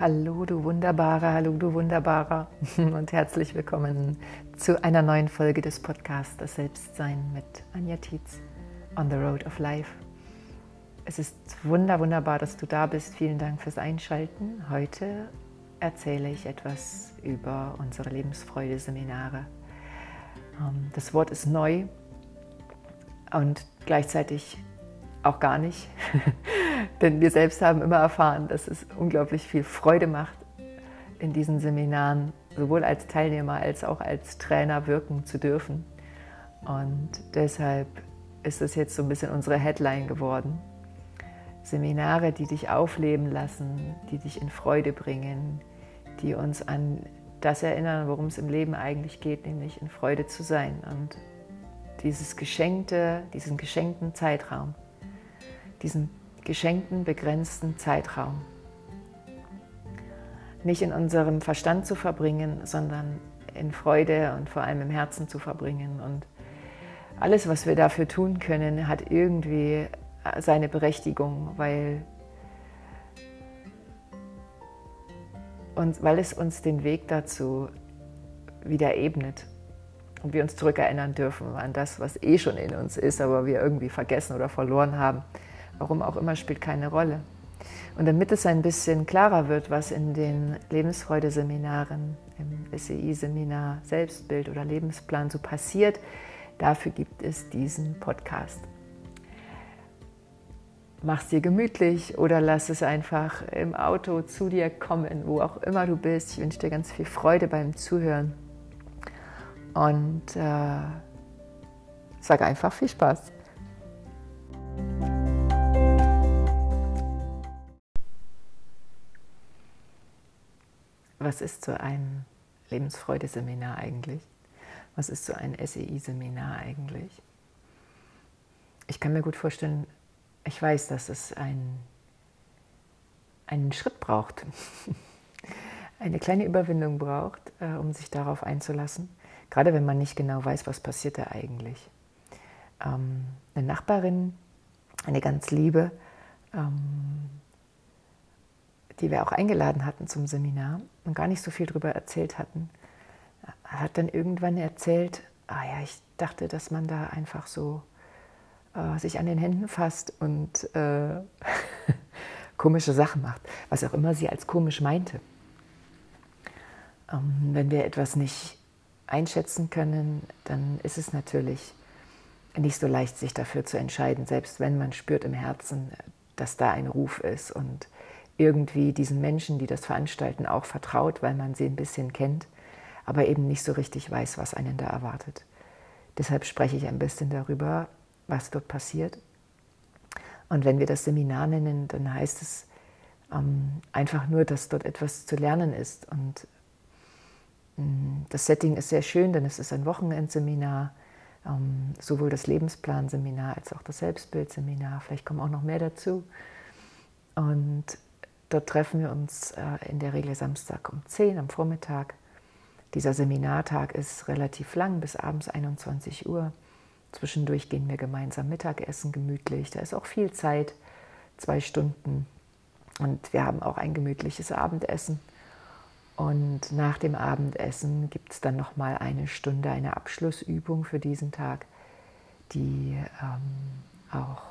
Hallo du Wunderbare, hallo du Wunderbarer und herzlich willkommen zu einer neuen Folge des Podcasts Das Selbstsein mit Anja Tietz on the Road of Life. Es ist wunder, wunderbar, dass du da bist. Vielen Dank fürs Einschalten. Heute erzähle ich etwas über unsere Lebensfreude-Seminare. Ähm, das Wort ist neu und gleichzeitig auch gar nicht. Denn wir selbst haben immer erfahren, dass es unglaublich viel Freude macht, in diesen Seminaren sowohl als Teilnehmer als auch als Trainer wirken zu dürfen. Und deshalb ist es jetzt so ein bisschen unsere Headline geworden. Seminare, die dich aufleben lassen, die dich in Freude bringen, die uns an das erinnern, worum es im Leben eigentlich geht, nämlich in Freude zu sein. Und dieses geschenkte, diesen geschenkten Zeitraum, diesen geschenkten, begrenzten Zeitraum. Nicht in unserem Verstand zu verbringen, sondern in Freude und vor allem im Herzen zu verbringen. Und alles, was wir dafür tun können, hat irgendwie seine Berechtigung, weil, uns, weil es uns den Weg dazu wieder ebnet und wir uns zurückerinnern dürfen an das, was eh schon in uns ist, aber wir irgendwie vergessen oder verloren haben. Warum auch immer, spielt keine Rolle. Und damit es ein bisschen klarer wird, was in den Lebensfreude-Seminaren, im SEI-Seminar Selbstbild oder Lebensplan so passiert, dafür gibt es diesen Podcast. Mach es dir gemütlich oder lass es einfach im Auto zu dir kommen, wo auch immer du bist. Ich wünsche dir ganz viel Freude beim Zuhören und äh, sag einfach viel Spaß. Was ist so ein Lebensfreude-Seminar eigentlich? Was ist so ein SEI-Seminar eigentlich? Ich kann mir gut vorstellen, ich weiß, dass es ein, einen Schritt braucht, eine kleine Überwindung braucht, äh, um sich darauf einzulassen. Gerade wenn man nicht genau weiß, was passiert da eigentlich. Ähm, eine Nachbarin, eine ganz liebe, ähm, die wir auch eingeladen hatten zum Seminar und gar nicht so viel darüber erzählt hatten, hat dann irgendwann erzählt, ah ja, ich dachte, dass man da einfach so äh, sich an den Händen fasst und äh, komische Sachen macht, was auch immer sie als komisch meinte. Ähm, wenn wir etwas nicht einschätzen können, dann ist es natürlich nicht so leicht, sich dafür zu entscheiden, selbst wenn man spürt im Herzen, dass da ein Ruf ist und irgendwie diesen Menschen, die das veranstalten, auch vertraut, weil man sie ein bisschen kennt, aber eben nicht so richtig weiß, was einen da erwartet. Deshalb spreche ich ein bisschen darüber, was dort passiert. Und wenn wir das Seminar nennen, dann heißt es ähm, einfach nur, dass dort etwas zu lernen ist. Und ähm, das Setting ist sehr schön, denn es ist ein Wochenendseminar, ähm, sowohl das Lebensplanseminar als auch das Selbstbildseminar. Vielleicht kommen auch noch mehr dazu. Und Dort treffen wir uns äh, in der Regel Samstag um 10 am Vormittag. Dieser Seminartag ist relativ lang, bis abends 21 Uhr. Zwischendurch gehen wir gemeinsam Mittagessen gemütlich. Da ist auch viel Zeit, zwei Stunden. Und wir haben auch ein gemütliches Abendessen. Und nach dem Abendessen gibt es dann nochmal eine Stunde, eine Abschlussübung für diesen Tag, die ähm, auch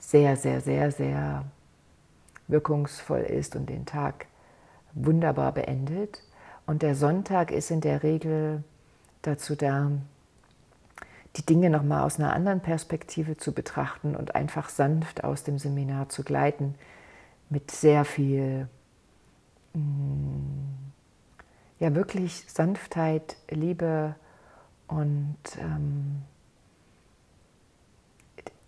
sehr, sehr, sehr, sehr wirkungsvoll ist und den Tag wunderbar beendet. Und der Sonntag ist in der Regel dazu da, die Dinge nochmal aus einer anderen Perspektive zu betrachten und einfach sanft aus dem Seminar zu gleiten, mit sehr viel, mm, ja wirklich Sanftheit, Liebe und ähm,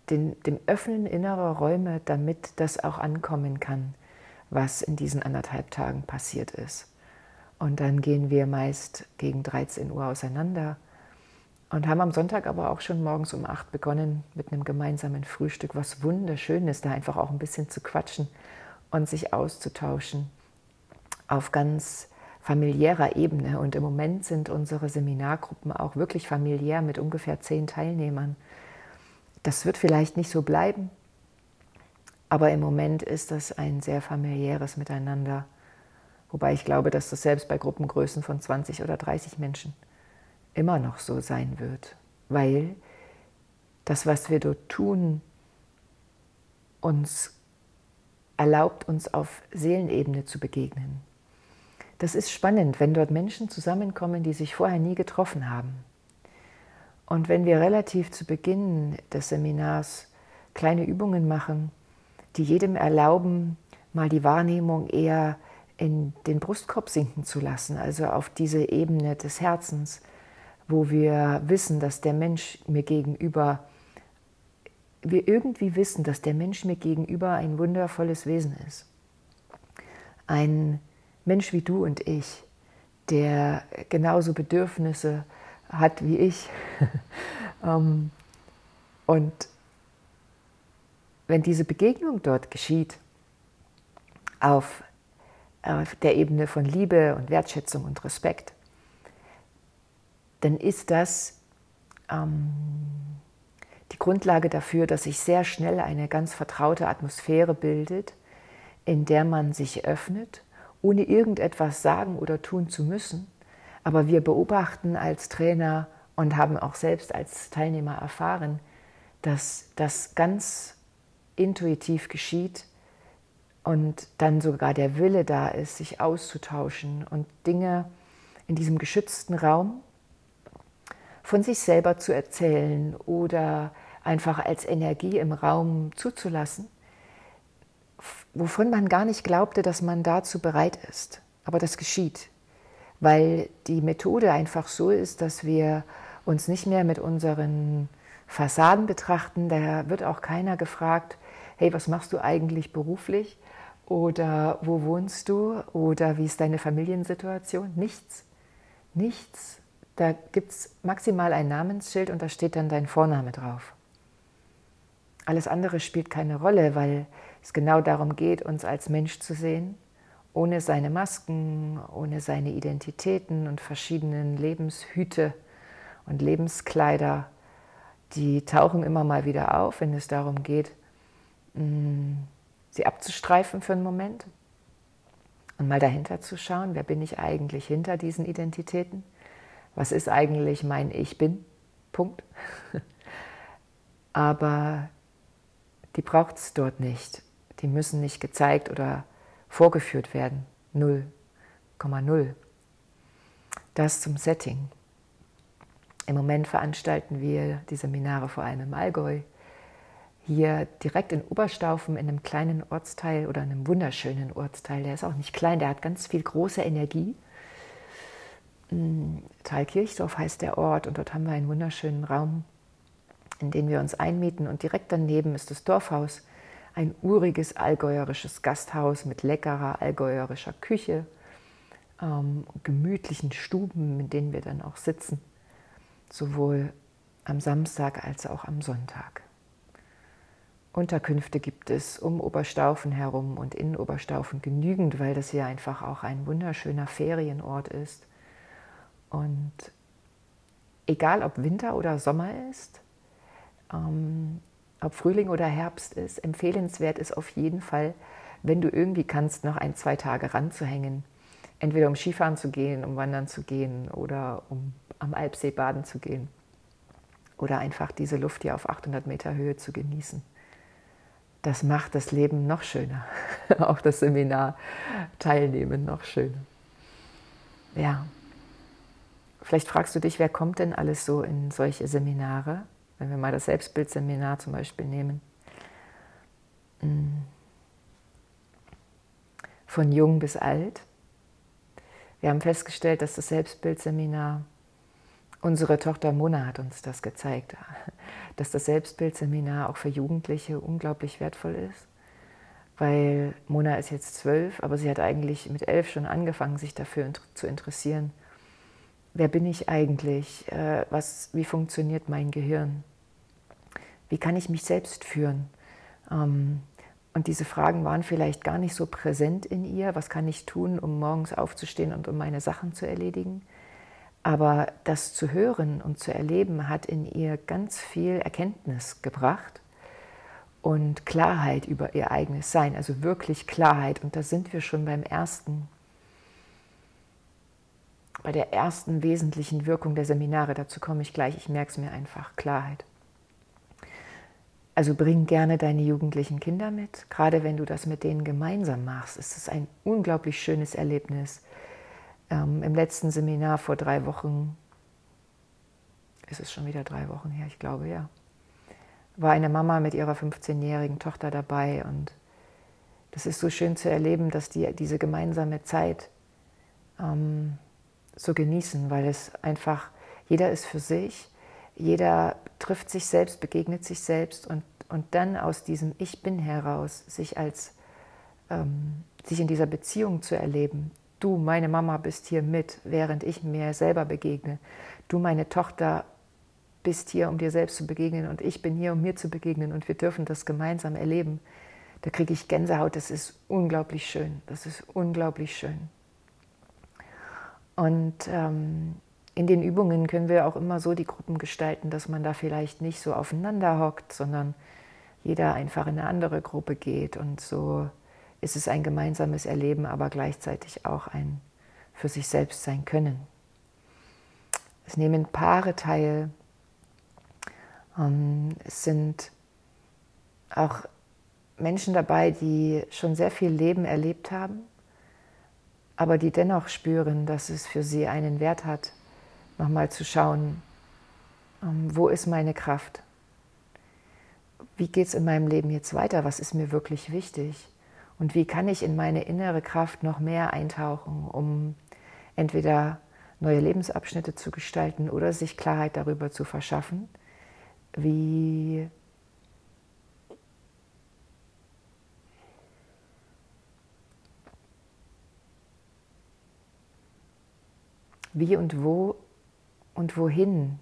den, dem Öffnen innerer Räume, damit das auch ankommen kann, was in diesen anderthalb Tagen passiert ist. Und dann gehen wir meist gegen 13 Uhr auseinander und haben am Sonntag aber auch schon morgens um 8 begonnen mit einem gemeinsamen Frühstück, was wunderschön ist, da einfach auch ein bisschen zu quatschen und sich auszutauschen auf ganz familiärer Ebene. Und im Moment sind unsere Seminargruppen auch wirklich familiär mit ungefähr zehn Teilnehmern. Das wird vielleicht nicht so bleiben, Aber im Moment ist das ein sehr familiäres Miteinander. Wobei ich glaube, dass das selbst bei Gruppengrößen von 20 oder 30 Menschen immer noch so sein wird. Weil das, was wir dort tun, uns erlaubt, uns auf Seelenebene zu begegnen. Das ist spannend, wenn dort Menschen zusammenkommen, die sich vorher nie getroffen haben. Und wenn wir relativ zu Beginn des Seminars kleine Übungen machen, die jedem erlauben, mal die Wahrnehmung eher in den Brustkorb sinken zu lassen, also auf diese Ebene des Herzens, wo wir wissen, dass der Mensch mir gegenüber, wir irgendwie wissen, dass der Mensch mir gegenüber ein wundervolles Wesen ist. Ein Mensch wie du und ich, der genauso Bedürfnisse hat wie ich. Ähm, und wenn diese Begegnung dort geschieht, auf, auf der Ebene von Liebe und Wertschätzung und Respekt, dann ist das ähm, die Grundlage dafür, dass sich sehr schnell eine ganz vertraute Atmosphäre bildet, in der man sich öffnet, ohne irgendetwas sagen oder tun zu müssen. Aber wir beobachten als Trainer und haben auch selbst als Teilnehmer erfahren, dass das ganz intuitiv geschieht und dann sogar der Wille da ist, sich auszutauschen und Dinge in diesem geschützten Raum von sich selber zu erzählen oder einfach als Energie im Raum zuzulassen, wovon man gar nicht glaubte, dass man dazu bereit ist. Aber das geschieht, weil die Methode einfach so ist, dass wir uns nicht mehr mit unseren Fassaden betrachten. Da wird auch keiner gefragt, hey, was machst du eigentlich beruflich? Oder wo wohnst du? Oder wie ist deine Familiensituation? Nichts. Nichts. Da gibt es maximal ein Namensschild und da steht dann dein Vorname drauf. Alles andere spielt keine Rolle, weil es genau darum geht, uns als Mensch zu sehen, ohne seine Masken, ohne seine Identitäten und verschiedenen Lebenshüte und Lebenskleider. Die tauchen immer mal wieder auf, wenn es darum geht, mm, sie abzustreifen für einen Moment und mal dahinter zu schauen, wer bin ich eigentlich hinter diesen Identitäten? Was ist eigentlich mein Ich bin? Punkt. Aber die braucht es dort nicht. Die müssen nicht gezeigt oder vorgeführt werden. 0,0. Das zum Setting. Im Moment veranstalten wir die Seminare vor allem im Allgäu hier direkt in Oberstaufen in einem kleinen Ortsteil oder einem wunderschönen Ortsteil. Der ist auch nicht klein, der hat ganz viel große Energie. Thalkirchdorf heißt der Ort und dort haben wir einen wunderschönen Raum, in den wir uns einmieten und direkt daneben ist das Dorfhaus, ein uriges allgäuerisches Gasthaus mit leckerer allgäuerischer Küche, ähm, gemütlichen Stuben, in denen wir dann auch sitzen, sowohl am Samstag als auch am Sonntag. Unterkünfte gibt es um Oberstaufen herum und in Oberstaufen genügend, weil das hier einfach auch ein wunderschöner Ferienort ist. Und egal ob Winter oder Sommer ist, ähm, ob Frühling oder Herbst ist, empfehlenswert ist auf jeden Fall, wenn du irgendwie kannst, noch ein, zwei Tage ranzuhängen. Entweder um Skifahren zu gehen, um Wandern zu gehen oder um am Alpsee baden zu gehen. Oder einfach diese Luft hier auf 800 Meter Höhe zu genießen das macht das Leben noch schöner. Auch das Seminar teilnehmen noch schöner. Ja. Vielleicht fragst du dich, wer kommt denn alles so in solche Seminare? Wenn wir mal das Selbstbildseminar zum Beispiel nehmen. Hm. Von jung bis alt. Wir haben festgestellt, dass das Selbstbildseminar Unsere Tochter Mona hat uns das gezeigt, dass das Selbstbildseminar auch für Jugendliche unglaublich wertvoll ist, weil Mona ist jetzt zwölf, aber sie hat eigentlich mit elf schon angefangen, sich dafür zu interessieren. Wer bin ich eigentlich? Äh, was, wie funktioniert mein Gehirn? Wie kann ich mich selbst führen? Ähm, und diese Fragen waren vielleicht gar nicht so präsent in ihr. Was kann ich tun, um morgens aufzustehen und um meine Sachen zu erledigen? Aber das zu hören und zu erleben hat in ihr ganz viel Erkenntnis gebracht. und Klarheit über ihr eigenes Sein, also wirklich Klarheit. Und da sind wir schon beim ersten, bei der ersten wesentlichen Wirkung der Seminare. Dazu komme ich gleich, ich merke es mir einfach, Klarheit. Also bring gerne deine jugendlichen Kinder mit. Gerade wenn du das mit denen gemeinsam machst, ist es ein unglaublich schönes Erlebnis. Ähm, Im letzten Seminar vor drei Wochen, ist es schon wieder drei Wochen her, ich glaube ja, war eine Mama mit ihrer 15-jährigen Tochter dabei und das ist so schön zu erleben, dass die diese gemeinsame Zeit ähm, so genießen, weil es einfach, jeder ist für sich, jeder trifft sich selbst, begegnet sich selbst und, und dann aus diesem Ich bin heraus sich als ähm, sich in dieser Beziehung zu erleben. Du, meine Mama, bist hier mit, während ich mir selber begegne. Du, meine Tochter, bist hier, um dir selbst zu begegnen und ich bin hier, um mir zu begegnen und wir dürfen das gemeinsam erleben. Da kriege ich Gänsehaut, das ist unglaublich schön, das ist unglaublich schön. Und ähm, in den Übungen können wir auch immer so die Gruppen gestalten, dass man da vielleicht nicht so aufeinander hockt, sondern jeder einfach in eine andere Gruppe geht. Und so ist es ein gemeinsames Erleben, aber gleichzeitig auch ein für sich selbst sein können. Es nehmen Paare teil, ähm, es sind auch Menschen dabei, die schon sehr viel Leben erlebt haben, aber die dennoch spüren, dass es für sie einen Wert hat, nochmal zu schauen, ähm, wo ist meine Kraft? Wie geht es in meinem Leben jetzt weiter? Was ist mir wirklich wichtig? Und wie kann ich in meine innere Kraft noch mehr eintauchen, um entweder neue Lebensabschnitte zu gestalten oder sich Klarheit darüber zu verschaffen, wie wie und wo und wohin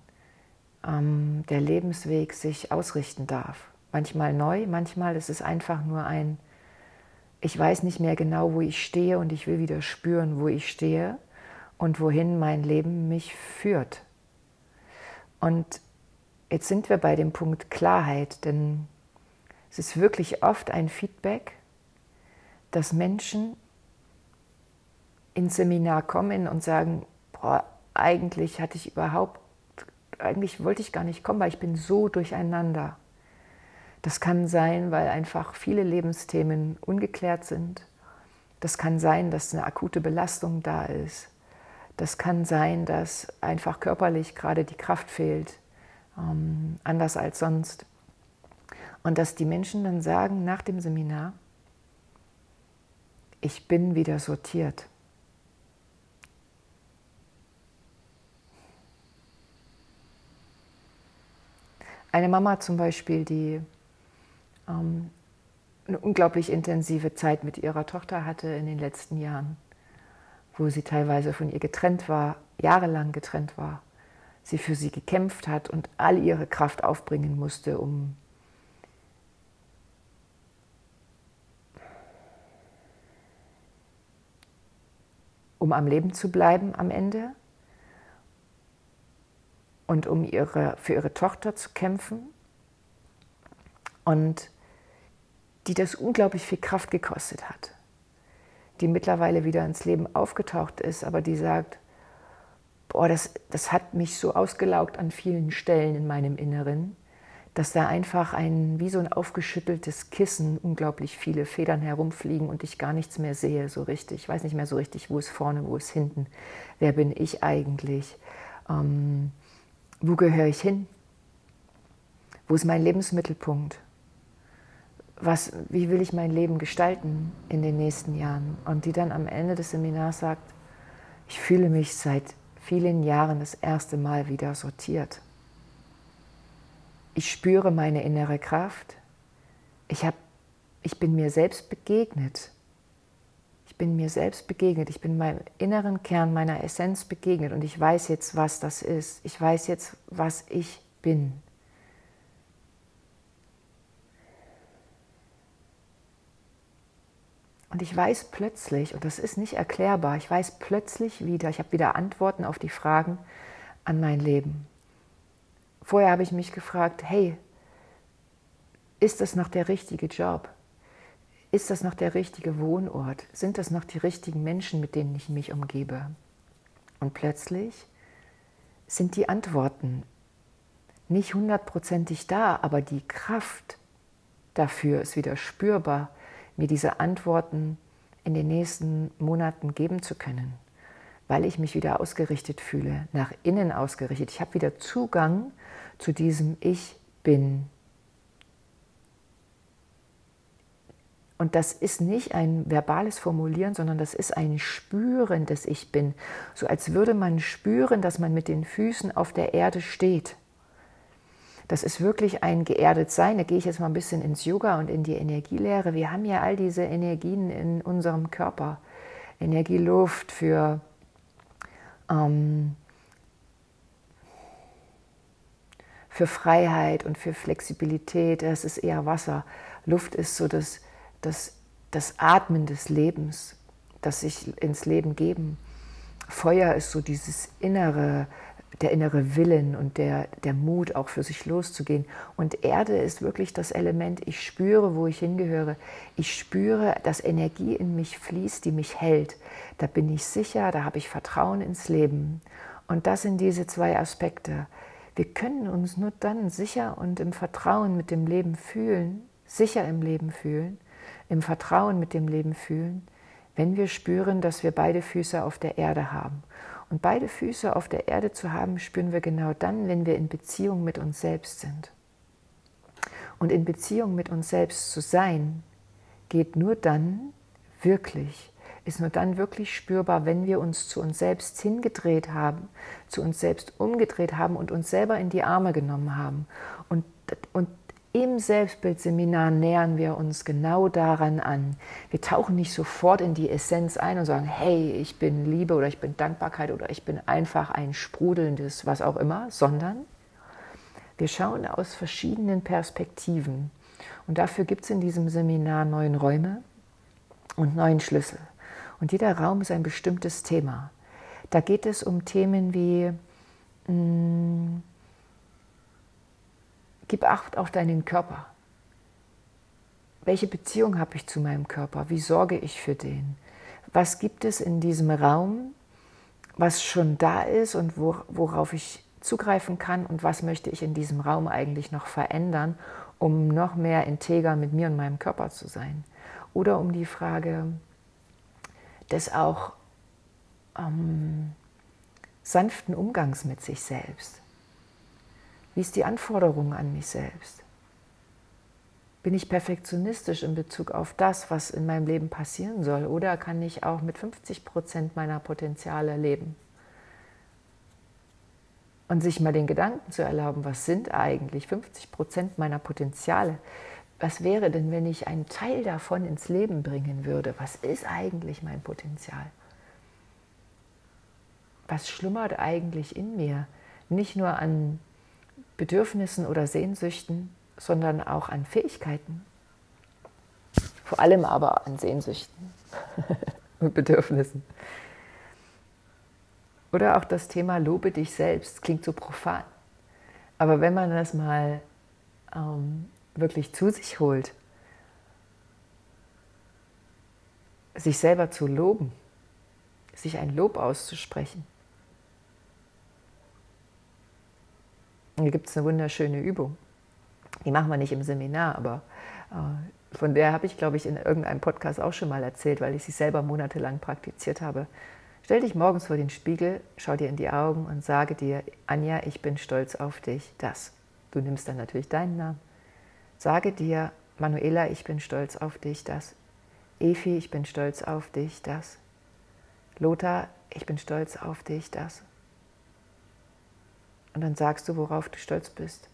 ähm, der Lebensweg sich ausrichten darf. Manchmal neu, manchmal ist es einfach nur ein, ich weiß nicht mehr genau, wo ich stehe und ich will wieder spüren, wo ich stehe und wohin mein Leben mich führt. Und Jetzt sind wir bei dem Punkt Klarheit, denn es ist wirklich oft ein Feedback, dass Menschen ins Seminar kommen und sagen, boah, eigentlich hatte ich überhaupt, eigentlich wollte ich gar nicht kommen, weil ich bin so durcheinander. Das kann sein, weil einfach viele Lebensthemen ungeklärt sind. Das kann sein, dass eine akute Belastung da ist. Das kann sein, dass einfach körperlich gerade die Kraft fehlt ähm, anders als sonst. Und dass die Menschen dann sagen nach dem Seminar, ich bin wieder sortiert. Eine Mama zum Beispiel, die ähm, eine unglaublich intensive Zeit mit ihrer Tochter hatte in den letzten Jahren, wo sie teilweise von ihr getrennt war, jahrelang getrennt war sie für sie gekämpft hat und all ihre Kraft aufbringen musste, um um am Leben zu bleiben am Ende und um ihre, für ihre Tochter zu kämpfen und die das unglaublich viel Kraft gekostet hat, die mittlerweile wieder ins Leben aufgetaucht ist, aber die sagt, boah, das, das hat mich so ausgelaugt an vielen Stellen in meinem Inneren, dass da einfach ein, wie so ein aufgeschütteltes Kissen, unglaublich viele Federn herumfliegen und ich gar nichts mehr sehe so richtig. Ich weiß nicht mehr so richtig, wo ist vorne, wo ist hinten. Wer bin ich eigentlich? Ähm, wo gehöre ich hin? Wo ist mein Lebensmittelpunkt? Was, wie will ich mein Leben gestalten in den nächsten Jahren? Und die dann am Ende des Seminars sagt, ich fühle mich seit vielen Jahren das erste Mal wieder sortiert. Ich spüre meine innere Kraft. Ich, hab, ich bin mir selbst begegnet. Ich bin mir selbst begegnet. Ich bin meinem inneren Kern, meiner Essenz begegnet. Und ich weiß jetzt, was das ist. Ich weiß jetzt, was ich bin. Und ich weiß plötzlich, und das ist nicht erklärbar, ich weiß plötzlich wieder, ich habe wieder Antworten auf die Fragen an mein Leben. Vorher habe ich mich gefragt, hey, ist das noch der richtige Job? Ist das noch der richtige Wohnort? Sind das noch die richtigen Menschen, mit denen ich mich umgebe? Und plötzlich sind die Antworten nicht hundertprozentig da, aber die Kraft dafür ist wieder spürbar, mir diese Antworten in den nächsten Monaten geben zu können, weil ich mich wieder ausgerichtet fühle, nach innen ausgerichtet. Ich habe wieder Zugang zu diesem Ich bin. Und das ist nicht ein verbales Formulieren, sondern das ist ein Spüren des Ich bin. So als würde man spüren, dass man mit den Füßen auf der Erde steht. Das ist wirklich ein geerdet Sein. Da gehe ich jetzt mal ein bisschen ins Yoga und in die Energielehre. Wir haben ja all diese Energien in unserem Körper. Energieluft für ähm, für Freiheit und für Flexibilität. Das ist eher Wasser. Luft ist so das, das, das Atmen des Lebens, das sich ins Leben geben. Feuer ist so dieses innere, der innere Willen und der, der Mut, auch für sich loszugehen. Und Erde ist wirklich das Element, ich spüre, wo ich hingehöre. Ich spüre, dass Energie in mich fließt, die mich hält. Da bin ich sicher, da habe ich Vertrauen ins Leben. Und das sind diese zwei Aspekte. Wir können uns nur dann sicher und im Vertrauen mit dem Leben fühlen, sicher im Leben fühlen, im Vertrauen mit dem Leben fühlen, wenn wir spüren, dass wir beide Füße auf der Erde haben. Und beide Füße auf der Erde zu haben, spüren wir genau dann, wenn wir in Beziehung mit uns selbst sind. Und in Beziehung mit uns selbst zu sein, geht nur dann wirklich, ist nur dann wirklich spürbar, wenn wir uns zu uns selbst hingedreht haben, zu uns selbst umgedreht haben und uns selber in die Arme genommen haben. Und, und im Selbstbildseminar nähern wir uns genau daran an. Wir tauchen nicht sofort in die Essenz ein und sagen, hey, ich bin Liebe oder ich bin Dankbarkeit oder ich bin einfach ein sprudelndes was auch immer, sondern wir schauen aus verschiedenen Perspektiven. Und dafür gibt es in diesem Seminar neun Räume und neun Schlüssel. Und jeder Raum ist ein bestimmtes Thema. Da geht es um Themen wie, mh, hm, Gib Acht auf deinen Körper. Welche Beziehung habe ich zu meinem Körper? Wie sorge ich für den? Was gibt es in diesem Raum, was schon da ist und worauf ich zugreifen kann und was möchte ich in diesem Raum eigentlich noch verändern, um noch mehr integer mit mir und meinem Körper zu sein? Oder um die Frage des auch ähm, sanften Umgangs mit sich selbst. Wie ist die Anforderung an mich selbst? Bin ich perfektionistisch in Bezug auf das, was in meinem Leben passieren soll? Oder kann ich auch mit 50 Prozent meiner Potenziale leben? Und sich mal den Gedanken zu erlauben, was sind eigentlich 50 Prozent meiner Potenziale? Was wäre denn, wenn ich einen Teil davon ins Leben bringen würde? Was ist eigentlich mein Potenzial? Was schlummert eigentlich in mir? Nicht nur an Bedürfnissen oder Sehnsüchten, sondern auch an Fähigkeiten. Vor allem aber an Sehnsüchten und Bedürfnissen. Oder auch das Thema Lobe dich selbst, klingt so profan. Aber wenn man das mal ähm, wirklich zu sich holt, sich selber zu loben, sich ein Lob auszusprechen, Hier gibt es eine wunderschöne Übung. Die machen wir nicht im Seminar, aber äh, von der habe ich, glaube ich, in irgendeinem Podcast auch schon mal erzählt, weil ich sie selber monatelang praktiziert habe. Stell dich morgens vor den Spiegel, schau dir in die Augen und sage dir, Anja, ich bin stolz auf dich, das. Du nimmst dann natürlich deinen Namen. Sage dir, Manuela, ich bin stolz auf dich, das. Efi, ich bin stolz auf dich, das. Lothar, ich bin stolz auf dich, das. Und dann sagst du, worauf du stolz bist.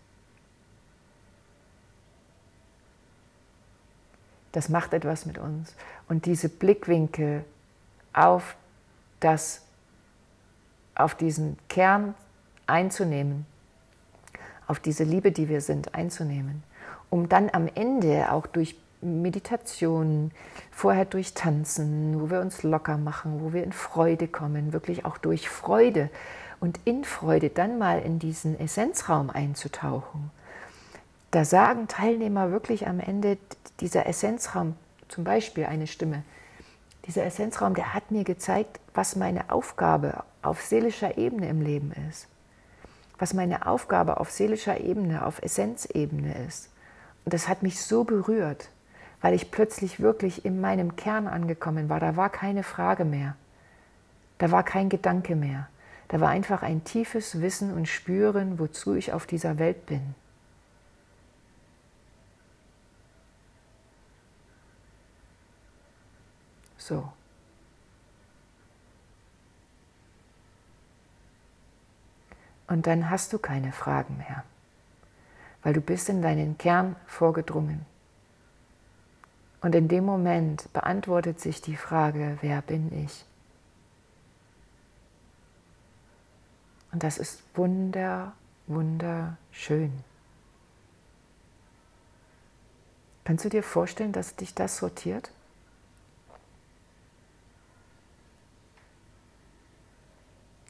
Das macht etwas mit uns. Und diese Blickwinkel auf das, auf diesen Kern einzunehmen, auf diese Liebe, die wir sind, einzunehmen, um dann am Ende auch durch Meditation, vorher durch Tanzen, wo wir uns locker machen, wo wir in Freude kommen, wirklich auch durch Freude und in Freude dann mal in diesen Essenzraum einzutauchen, da sagen Teilnehmer wirklich am Ende, dieser Essenzraum, zum Beispiel eine Stimme, dieser Essenzraum, der hat mir gezeigt, was meine Aufgabe auf seelischer Ebene im Leben ist. Was meine Aufgabe auf seelischer Ebene, auf Essenzebene ist. Und das hat mich so berührt, weil ich plötzlich wirklich in meinem Kern angekommen war. Da war keine Frage mehr. Da war kein Gedanke mehr. Da war einfach ein tiefes Wissen und Spüren, wozu ich auf dieser Welt bin. So. Und dann hast du keine Fragen mehr, weil du bist in deinen Kern vorgedrungen. Und in dem Moment beantwortet sich die Frage, wer bin ich? Und das ist wunder, wunderschön. Kannst du dir vorstellen, dass dich das sortiert?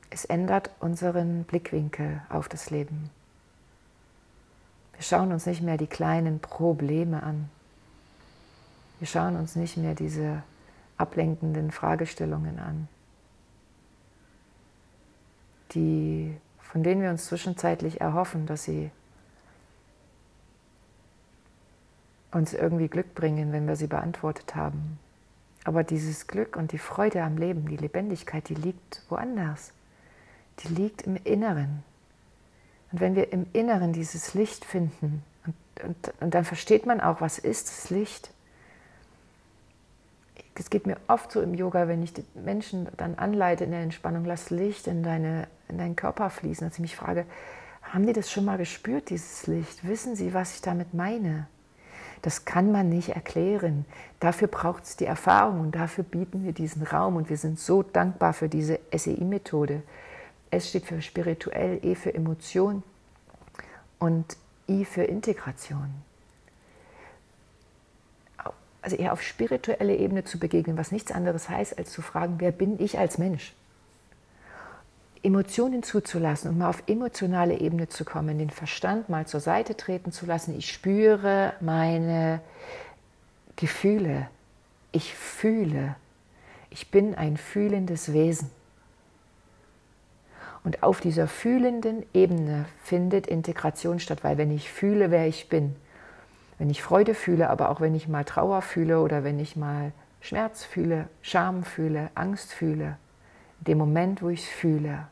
Es ändert unseren Blickwinkel auf das Leben. Wir schauen uns nicht mehr die kleinen Probleme an. Wir schauen uns nicht mehr diese ablenkenden Fragestellungen an, die, von denen wir uns zwischenzeitlich erhoffen, dass sie uns irgendwie Glück bringen, wenn wir sie beantwortet haben. Aber dieses Glück und die Freude am Leben, die Lebendigkeit, die liegt woanders die liegt im Inneren. Und wenn wir im Inneren dieses Licht finden, und, und, und dann versteht man auch, was ist das Licht. Es geht mir oft so im Yoga, wenn ich die Menschen dann anleite in der Entspannung, lass Licht in, deine, in deinen Körper fließen, dass ich mich frage, haben die das schon mal gespürt, dieses Licht? Wissen sie, was ich damit meine? Das kann man nicht erklären. Dafür braucht es die Erfahrung und dafür bieten wir diesen Raum und wir sind so dankbar für diese SEI-Methode, S steht für spirituell, E für Emotion und I für Integration. Also eher auf spirituelle Ebene zu begegnen, was nichts anderes heißt, als zu fragen, wer bin ich als Mensch? Emotionen zuzulassen und mal auf emotionale Ebene zu kommen, den Verstand mal zur Seite treten zu lassen. Ich spüre meine Gefühle. Ich fühle. Ich bin ein fühlendes Wesen. Und auf dieser fühlenden Ebene findet Integration statt, weil wenn ich fühle, wer ich bin, wenn ich Freude fühle, aber auch wenn ich mal Trauer fühle oder wenn ich mal Schmerz fühle, Scham fühle, Angst fühle, in dem Moment, wo ich es fühle,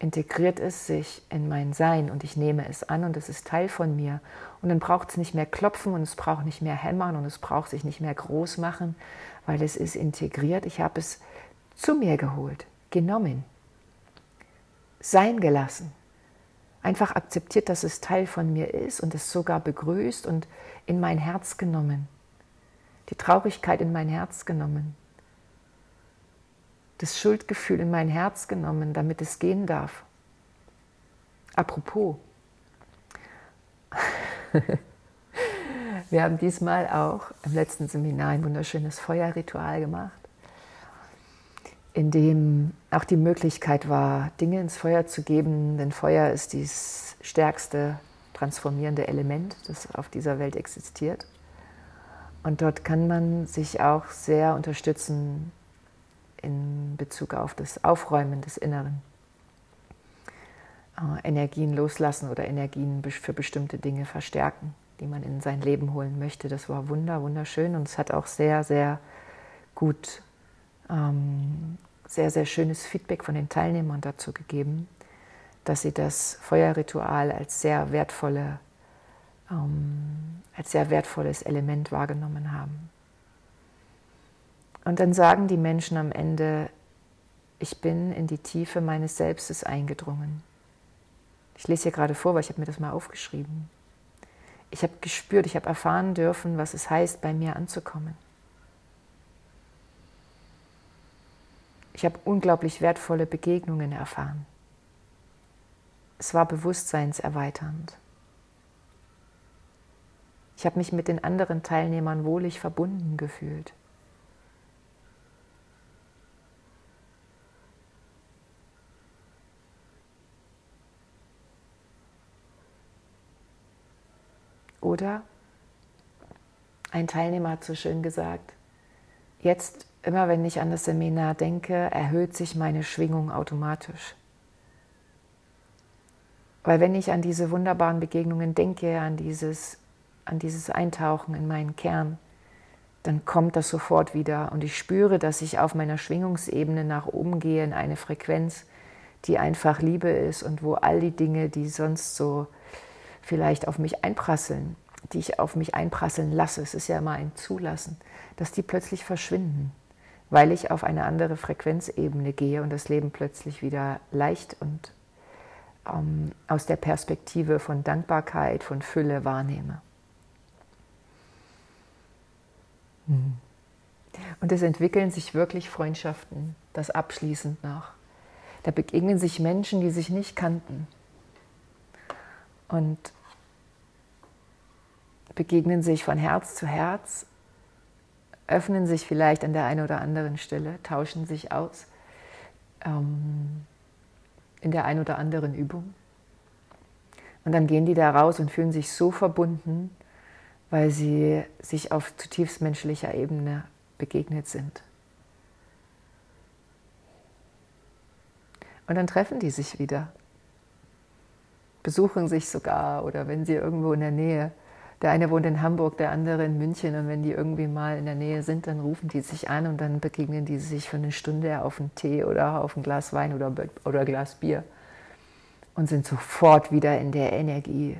integriert es sich in mein Sein und ich nehme es an und es ist Teil von mir. Und dann braucht es nicht mehr klopfen und es braucht nicht mehr hämmern und es braucht sich nicht mehr groß machen, weil es ist integriert. Ich habe es zu mir geholt, genommen sein gelassen. Einfach akzeptiert, dass es Teil von mir ist und es sogar begrüßt und in mein Herz genommen. Die Traurigkeit in mein Herz genommen. Das Schuldgefühl in mein Herz genommen, damit es gehen darf. Apropos, wir haben diesmal auch im letzten Seminar ein wunderschönes Feuerritual gemacht in dem auch die Möglichkeit war, Dinge ins Feuer zu geben, denn Feuer ist das stärkste transformierende Element, das auf dieser Welt existiert. Und dort kann man sich auch sehr unterstützen in Bezug auf das Aufräumen des Inneren. Äh, Energien loslassen oder Energien für bestimmte Dinge verstärken, die man in sein Leben holen möchte. Das war wunder, wunderschön und es hat auch sehr, sehr gut ähm, sehr, sehr schönes Feedback von den Teilnehmern dazu gegeben, dass sie das Feuerritual als sehr, wertvolle, ähm, als sehr wertvolles Element wahrgenommen haben. Und dann sagen die Menschen am Ende, ich bin in die Tiefe meines Selbstes eingedrungen. Ich lese hier gerade vor, weil ich habe mir das mal aufgeschrieben. Ich habe gespürt, ich habe erfahren dürfen, was es heißt, bei mir anzukommen. Ich habe unglaublich wertvolle Begegnungen erfahren. Es war bewusstseinserweiternd. Ich habe mich mit den anderen Teilnehmern wohlig verbunden gefühlt. Oder ein Teilnehmer hat so schön gesagt, jetzt immer wenn ich an das Seminar denke, erhöht sich meine Schwingung automatisch. Weil wenn ich an diese wunderbaren Begegnungen denke, an dieses, an dieses Eintauchen in meinen Kern, dann kommt das sofort wieder und ich spüre, dass ich auf meiner Schwingungsebene nach oben gehe in eine Frequenz, die einfach Liebe ist und wo all die Dinge, die sonst so vielleicht auf mich einprasseln, die ich auf mich einprasseln lasse, es ist ja immer ein Zulassen, dass die plötzlich verschwinden, weil ich auf eine andere Frequenzebene gehe und das Leben plötzlich wieder leicht und ähm, aus der Perspektive von Dankbarkeit, von Fülle wahrnehme. Hm. Und es entwickeln sich wirklich Freundschaften, das abschließend nach. Da begegnen sich Menschen, die sich nicht kannten. Und begegnen sich von Herz zu Herz, öffnen sich vielleicht an der einen oder anderen Stelle, tauschen sich aus ähm, in der einen oder anderen Übung. Und dann gehen die da raus und fühlen sich so verbunden, weil sie sich auf zutiefst menschlicher Ebene begegnet sind. Und dann treffen die sich wieder, besuchen sich sogar oder wenn sie irgendwo in der Nähe, der eine wohnt in Hamburg, der andere in München. Und wenn die irgendwie mal in der Nähe sind, dann rufen die sich an und dann begegnen die sich für eine Stunde auf einen Tee oder auf ein Glas Wein oder, oder Glas Bier und sind sofort wieder in der Energie.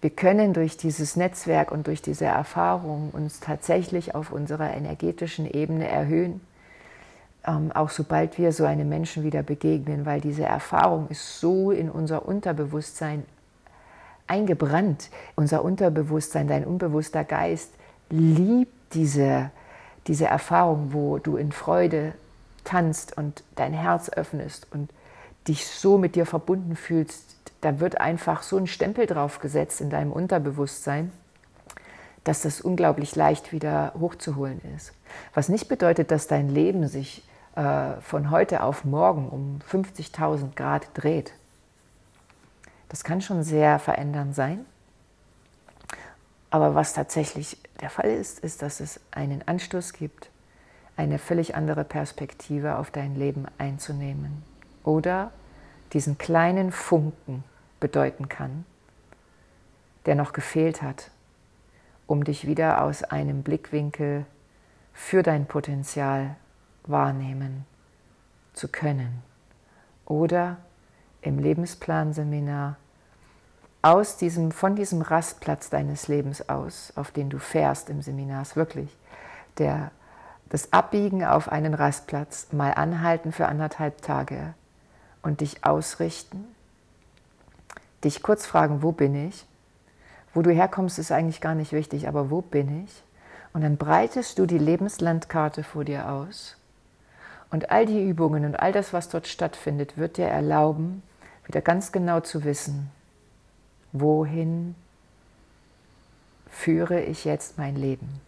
Wir können durch dieses Netzwerk und durch diese Erfahrung uns tatsächlich auf unserer energetischen Ebene erhöhen, ähm, auch sobald wir so einem Menschen wieder begegnen, weil diese Erfahrung ist so in unser Unterbewusstsein eingebrannt. Unser Unterbewusstsein, dein unbewusster Geist liebt diese, diese Erfahrung, wo du in Freude tanzt und dein Herz öffnest und dich so mit dir verbunden fühlst, da wird einfach so ein Stempel drauf gesetzt in deinem Unterbewusstsein, dass das unglaublich leicht wieder hochzuholen ist. Was nicht bedeutet, dass dein Leben sich äh, von heute auf morgen um 50.000 Grad dreht. Das kann schon sehr verändernd sein. Aber was tatsächlich der Fall ist, ist, dass es einen Anstoß gibt, eine völlig andere Perspektive auf dein Leben einzunehmen. Oder diesen kleinen Funken bedeuten kann, der noch gefehlt hat, um dich wieder aus einem Blickwinkel für dein Potenzial wahrnehmen zu können. Oder im Lebensplanseminar aus diesem, von diesem Rastplatz deines Lebens aus, auf den du fährst im Seminar, ist wirklich der, das Abbiegen auf einen Rastplatz, mal anhalten für anderthalb Tage und dich ausrichten dich kurz fragen, wo bin ich? Wo du herkommst, ist eigentlich gar nicht wichtig, aber wo bin ich? Und dann breitest du die Lebenslandkarte vor dir aus. Und all die Übungen und all das, was dort stattfindet, wird dir erlauben, wieder ganz genau zu wissen, wohin führe ich jetzt mein Leben.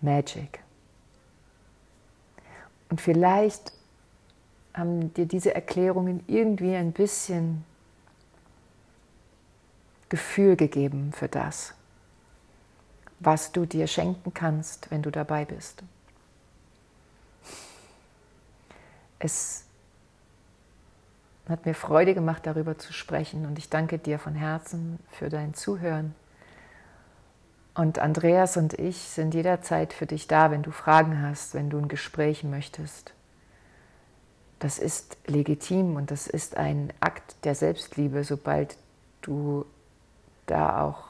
Magic. Und vielleicht haben dir diese Erklärungen irgendwie ein bisschen Gefühl gegeben für das, was du dir schenken kannst, wenn du dabei bist. Es hat mir Freude gemacht, darüber zu sprechen und ich danke dir von Herzen für dein Zuhören. Und Andreas und ich sind jederzeit für dich da, wenn du Fragen hast, wenn du ein Gespräch möchtest das ist legitim und das ist ein Akt der Selbstliebe, sobald du da auch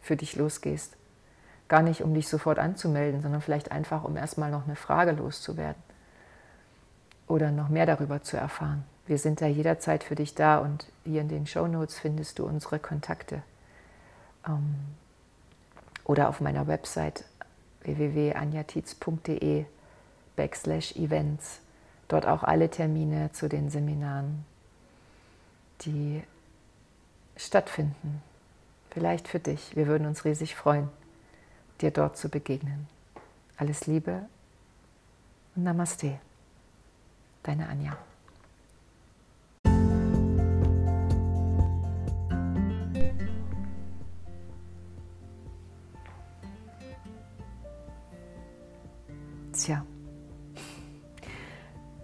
für dich losgehst. Gar nicht, um dich sofort anzumelden, sondern vielleicht einfach, um erstmal noch eine Frage loszuwerden oder noch mehr darüber zu erfahren. Wir sind da jederzeit für dich da und hier in den Show Notes findest du unsere Kontakte. Ähm, oder auf meiner Website www.anjatiz.de backslash events dort auch alle Termine zu den Seminaren, die stattfinden. Vielleicht für dich. Wir würden uns riesig freuen, dir dort zu begegnen. Alles Liebe und Namaste. Deine Anja.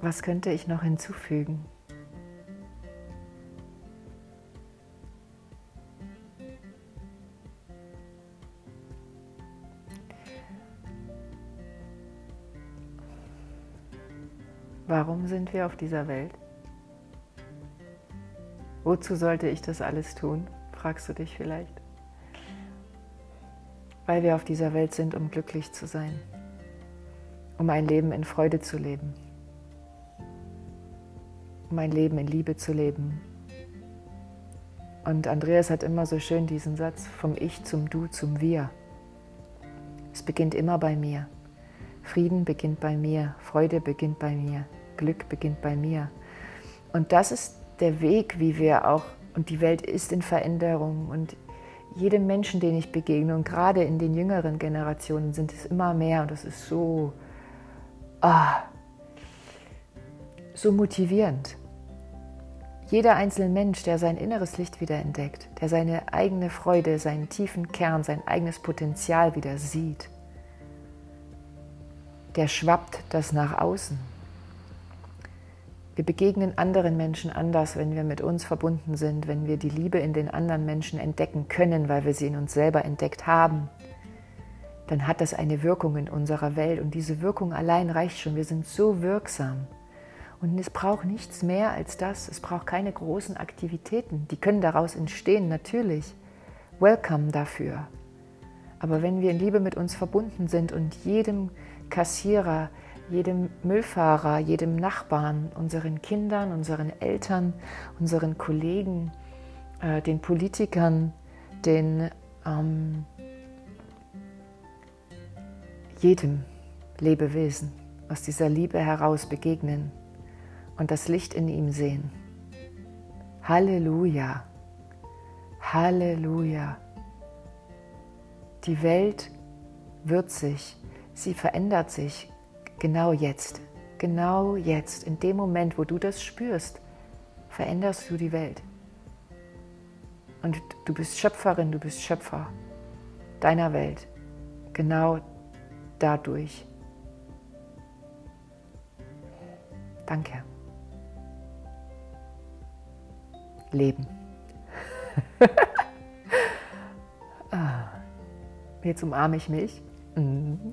Was könnte ich noch hinzufügen? Warum sind wir auf dieser Welt? Wozu sollte ich das alles tun? fragst du dich vielleicht. Weil wir auf dieser Welt sind, um glücklich zu sein, um ein Leben in Freude zu leben, um ein Leben in Liebe zu leben. Und Andreas hat immer so schön diesen Satz vom Ich zum Du zum Wir. Es beginnt immer bei mir. Frieden beginnt bei mir, Freude beginnt bei mir, Glück beginnt bei mir. Und das ist der Weg, wie wir auch, und die Welt ist in Veränderung und jedem Menschen, den ich begegne, und gerade in den jüngeren Generationen sind es immer mehr und das ist so, ah, so motivierend. Jeder einzelne Mensch, der sein inneres Licht wieder entdeckt, der seine eigene Freude, seinen tiefen Kern, sein eigenes Potenzial wieder sieht, der schwappt das nach außen. Wir begegnen anderen Menschen anders, wenn wir mit uns verbunden sind, wenn wir die Liebe in den anderen Menschen entdecken können, weil wir sie in uns selber entdeckt haben. Dann hat das eine Wirkung in unserer Welt und diese Wirkung allein reicht schon. Wir sind so wirksam. Und es braucht nichts mehr als das. Es braucht keine großen Aktivitäten. Die können daraus entstehen, natürlich. Welcome dafür. Aber wenn wir in Liebe mit uns verbunden sind und jedem Kassierer, jedem Müllfahrer, jedem Nachbarn, unseren Kindern, unseren Eltern, unseren Kollegen, äh, den Politikern, den ähm, jedem Lebewesen aus dieser Liebe heraus begegnen und das Licht in ihm sehen. Halleluja, Halleluja. Die Welt wird sich, sie verändert sich Genau jetzt, genau jetzt, in dem Moment, wo du das spürst, veränderst du die Welt. Und du bist Schöpferin, du bist Schöpfer deiner Welt. Genau dadurch. Danke. Leben. ah, jetzt umarme ich mich. Mhm.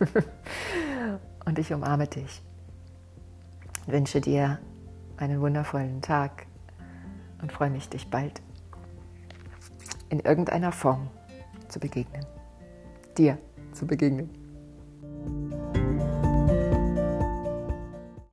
und ich umarme dich. Ich wünsche dir einen wundervollen Tag und freue mich, dich bald in irgendeiner Form zu begegnen. Dir zu begegnen.